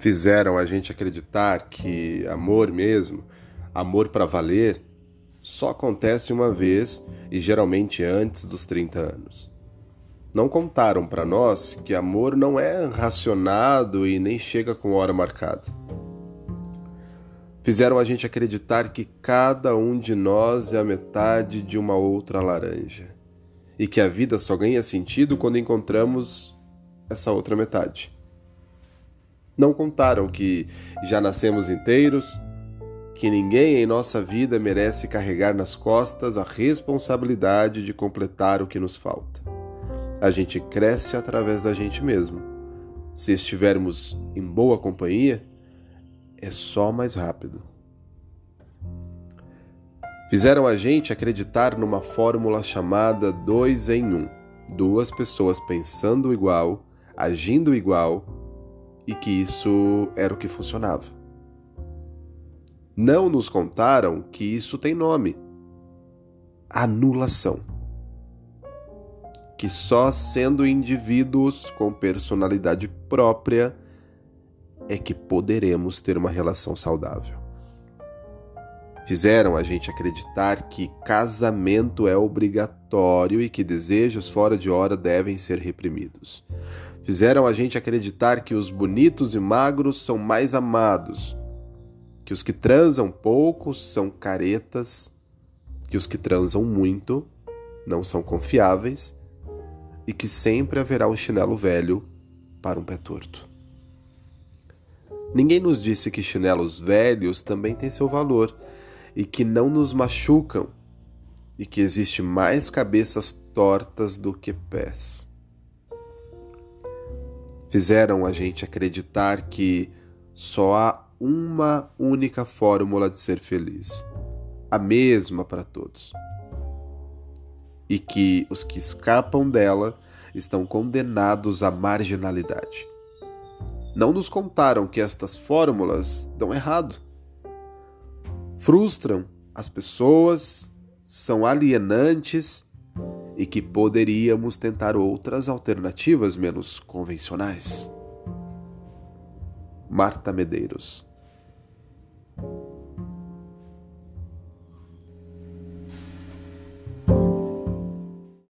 fizeram a gente acreditar que amor mesmo, amor para valer, só acontece uma vez e geralmente antes dos 30 anos. Não contaram para nós que amor não é racionado e nem chega com hora marcada. Fizeram a gente acreditar que cada um de nós é a metade de uma outra laranja e que a vida só ganha sentido quando encontramos essa outra metade. Não contaram que já nascemos inteiros, que ninguém em nossa vida merece carregar nas costas a responsabilidade de completar o que nos falta. A gente cresce através da gente mesmo. Se estivermos em boa companhia, é só mais rápido. Fizeram a gente acreditar numa fórmula chamada dois em um. Duas pessoas pensando igual, agindo igual e que isso era o que funcionava. Não nos contaram que isso tem nome: anulação. Que só sendo indivíduos com personalidade própria é que poderemos ter uma relação saudável. Fizeram a gente acreditar que casamento é obrigatório e que desejos fora de hora devem ser reprimidos. Fizeram a gente acreditar que os bonitos e magros são mais amados, que os que transam pouco são caretas, que os que transam muito não são confiáveis e que sempre haverá um chinelo velho para um pé torto. Ninguém nos disse que chinelos velhos também têm seu valor e que não nos machucam e que existe mais cabeças tortas do que pés fizeram a gente acreditar que só há uma única fórmula de ser feliz, a mesma para todos. E que os que escapam dela estão condenados à marginalidade. Não nos contaram que estas fórmulas dão errado frustram as pessoas, são alienantes e que poderíamos tentar outras alternativas menos convencionais. Marta Medeiros